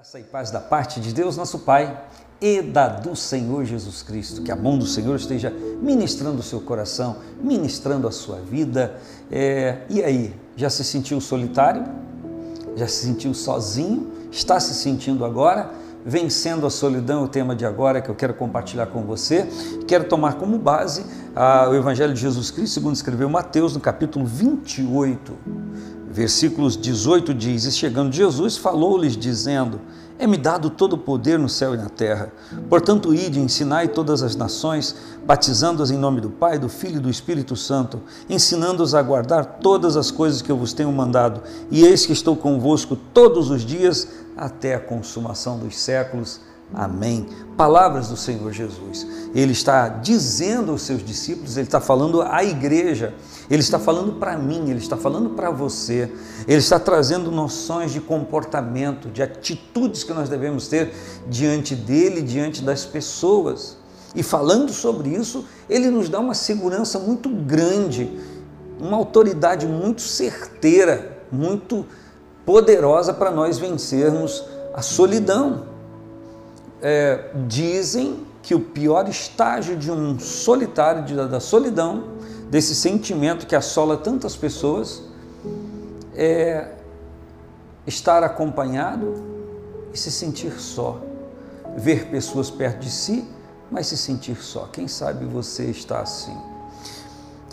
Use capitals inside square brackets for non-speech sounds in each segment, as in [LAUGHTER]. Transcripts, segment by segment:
Graça e paz da parte de Deus, nosso Pai, e da do Senhor Jesus Cristo. Que a mão do Senhor esteja ministrando o seu coração, ministrando a sua vida. É, e aí, já se sentiu solitário? Já se sentiu sozinho? Está se sentindo agora? Vencendo a solidão, o tema de agora que eu quero compartilhar com você. Quero tomar como base ah, o Evangelho de Jesus Cristo, segundo escreveu Mateus, no capítulo 28 Versículos 18 diz: E chegando Jesus, falou-lhes, dizendo: É-me dado todo o poder no céu e na terra. Portanto, ide, ensinai todas as nações, batizando-as em nome do Pai, do Filho e do Espírito Santo, ensinando-os a guardar todas as coisas que eu vos tenho mandado. E eis que estou convosco todos os dias, até a consumação dos séculos. Amém. Palavras do Senhor Jesus. Ele está dizendo aos seus discípulos, ele está falando à igreja, ele está falando para mim, ele está falando para você, ele está trazendo noções de comportamento, de atitudes que nós devemos ter diante dele, diante das pessoas. E falando sobre isso, ele nos dá uma segurança muito grande, uma autoridade muito certeira, muito poderosa para nós vencermos a solidão é, dizem que o pior estágio de um solitário, de, da solidão, desse sentimento que assola tantas pessoas, é estar acompanhado e se sentir só. Ver pessoas perto de si, mas se sentir só. Quem sabe você está assim.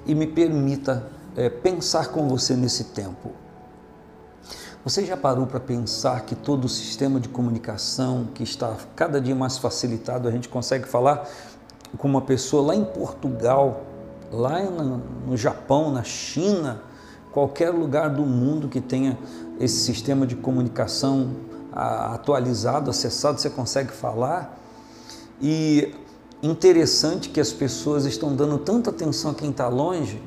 E me permita é, pensar com você nesse tempo. Você já parou para pensar que todo o sistema de comunicação que está cada dia mais facilitado, a gente consegue falar com uma pessoa lá em Portugal, lá no Japão, na China, qualquer lugar do mundo que tenha esse sistema de comunicação atualizado, acessado, você consegue falar. E interessante que as pessoas estão dando tanta atenção a quem está longe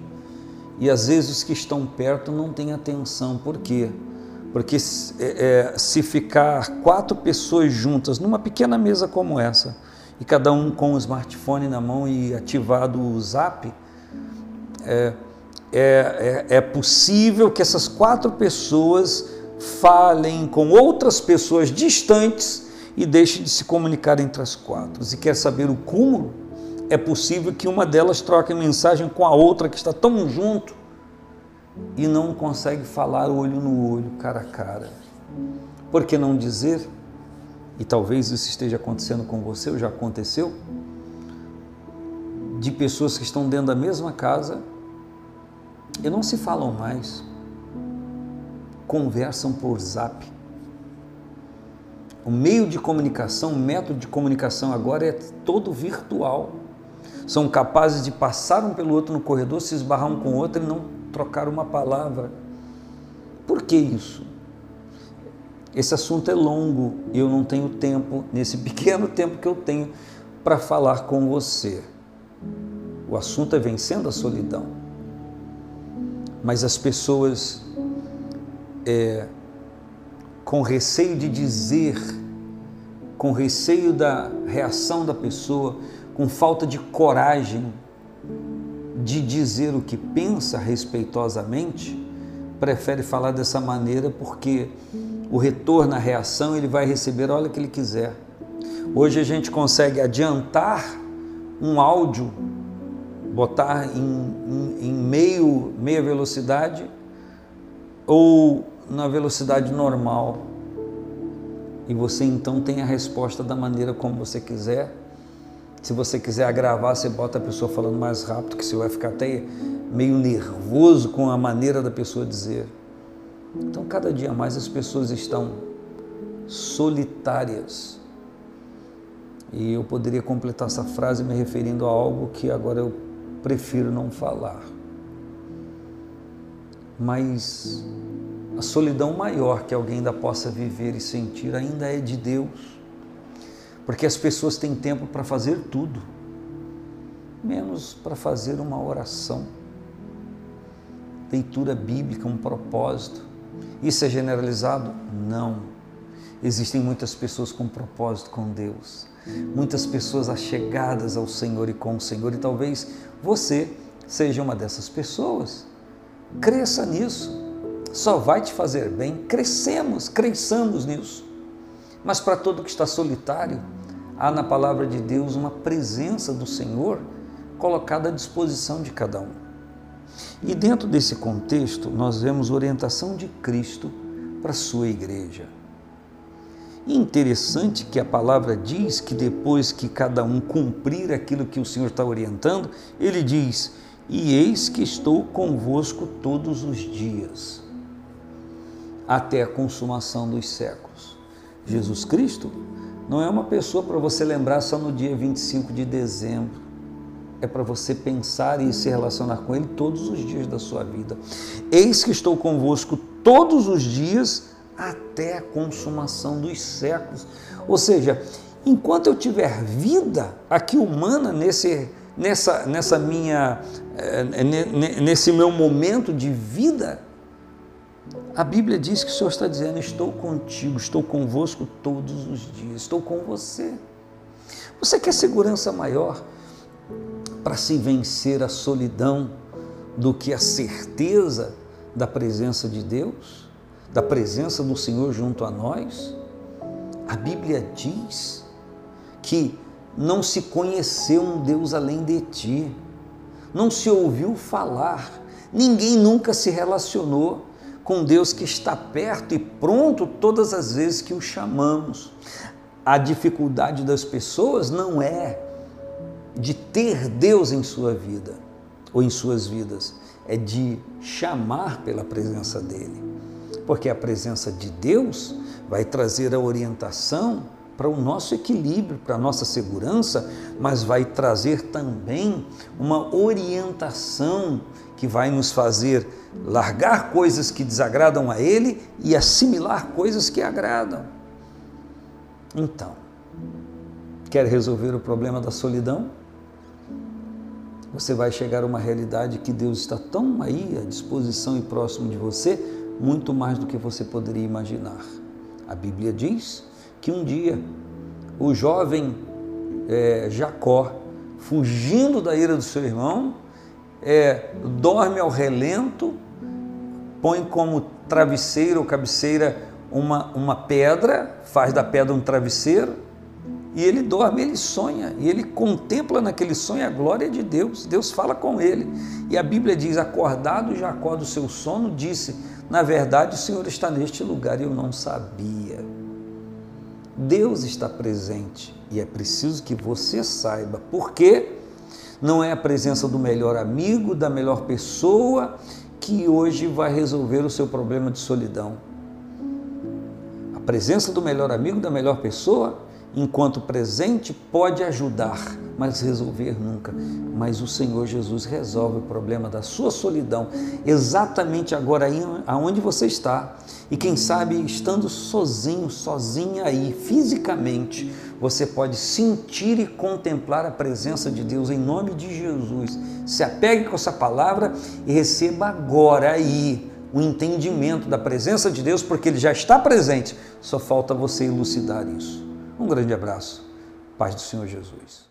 e às vezes os que estão perto não têm atenção. Por quê? Porque é, é, se ficar quatro pessoas juntas numa pequena mesa como essa, e cada um com o smartphone na mão e ativado o zap, é, é, é, é possível que essas quatro pessoas falem com outras pessoas distantes e deixem de se comunicar entre as quatro. E quer saber o cúmulo? É possível que uma delas troque mensagem com a outra que está tão junto e não consegue falar olho no olho, cara a cara. Por que não dizer? E talvez isso esteja acontecendo com você, ou já aconteceu, de pessoas que estão dentro da mesma casa e não se falam mais, conversam por zap. O meio de comunicação, o método de comunicação agora é todo virtual. São capazes de passar um pelo outro no corredor, se esbarrar um com o outro e não trocar uma palavra. Por que isso? Esse assunto é longo e eu não tenho tempo, nesse [LAUGHS] pequeno tempo que eu tenho, para falar com você. O assunto é vencendo a solidão. Mas as pessoas, é, com receio de dizer, com receio da reação da pessoa, com falta de coragem, de dizer o que pensa respeitosamente, prefere falar dessa maneira porque o retorno, a reação, ele vai receber a hora que ele quiser. Hoje a gente consegue adiantar um áudio, botar em, em, em meio, meia velocidade ou na velocidade normal. E você então tem a resposta da maneira como você quiser se você quiser agravar, você bota a pessoa falando mais rápido, que você vai ficar até meio nervoso com a maneira da pessoa dizer. Então, cada dia mais as pessoas estão solitárias. E eu poderia completar essa frase me referindo a algo que agora eu prefiro não falar. Mas a solidão maior que alguém ainda possa viver e sentir ainda é de Deus porque as pessoas têm tempo para fazer tudo, menos para fazer uma oração, leitura bíblica, um propósito. Isso é generalizado? Não. Existem muitas pessoas com propósito com Deus, muitas pessoas achegadas ao Senhor e com o Senhor, e talvez você seja uma dessas pessoas. Cresça nisso, só vai te fazer bem. Crescemos, cresçamos nisso. Mas para todo que está solitário, há na palavra de Deus uma presença do Senhor colocada à disposição de cada um. E dentro desse contexto, nós vemos orientação de Cristo para a sua igreja. E interessante que a palavra diz que depois que cada um cumprir aquilo que o Senhor está orientando, ele diz: E eis que estou convosco todos os dias, até a consumação dos séculos. Jesus Cristo não é uma pessoa para você lembrar só no dia 25 de dezembro é para você pensar e se relacionar com Ele todos os dias da sua vida. Eis que estou convosco todos os dias até a consumação dos séculos. Ou seja, enquanto eu tiver vida aqui humana nesse, nessa, nessa minha, eh, nesse meu momento de vida, a Bíblia diz que o Senhor está dizendo: Estou contigo, estou convosco todos os dias, estou com você. Você quer segurança maior? para se vencer a solidão do que a certeza da presença de Deus, da presença do Senhor junto a nós? A Bíblia diz que não se conheceu um Deus além de ti, não se ouviu falar, ninguém nunca se relacionou com Deus que está perto e pronto todas as vezes que o chamamos. A dificuldade das pessoas não é de ter Deus em sua vida ou em suas vidas, é de chamar pela presença dele. Porque a presença de Deus vai trazer a orientação para o nosso equilíbrio, para a nossa segurança, mas vai trazer também uma orientação que vai nos fazer largar coisas que desagradam a Ele e assimilar coisas que agradam. Então, quer resolver o problema da solidão? você vai chegar a uma realidade que Deus está tão aí à disposição e próximo de você, muito mais do que você poderia imaginar. A Bíblia diz que um dia o jovem é, Jacó, fugindo da ira do seu irmão, é, dorme ao relento, põe como travesseiro ou cabeceira uma, uma pedra, faz da pedra um travesseiro e ele dorme, ele sonha, e ele contempla naquele sonho a glória de Deus. Deus fala com ele. E a Bíblia diz: Acordado Jacó do seu sono, disse: Na verdade, o Senhor está neste lugar e eu não sabia. Deus está presente e é preciso que você saiba. Por quê? Não é a presença do melhor amigo, da melhor pessoa que hoje vai resolver o seu problema de solidão. A presença do melhor amigo, da melhor pessoa enquanto presente, pode ajudar, mas resolver nunca. Mas o Senhor Jesus resolve o problema da sua solidão exatamente agora aí aonde você está. E quem sabe estando sozinho, sozinha aí, fisicamente, você pode sentir e contemplar a presença de Deus em nome de Jesus. Se apegue com essa palavra e receba agora aí o entendimento da presença de Deus, porque Ele já está presente, só falta você elucidar isso. Um grande abraço. Paz do Senhor Jesus.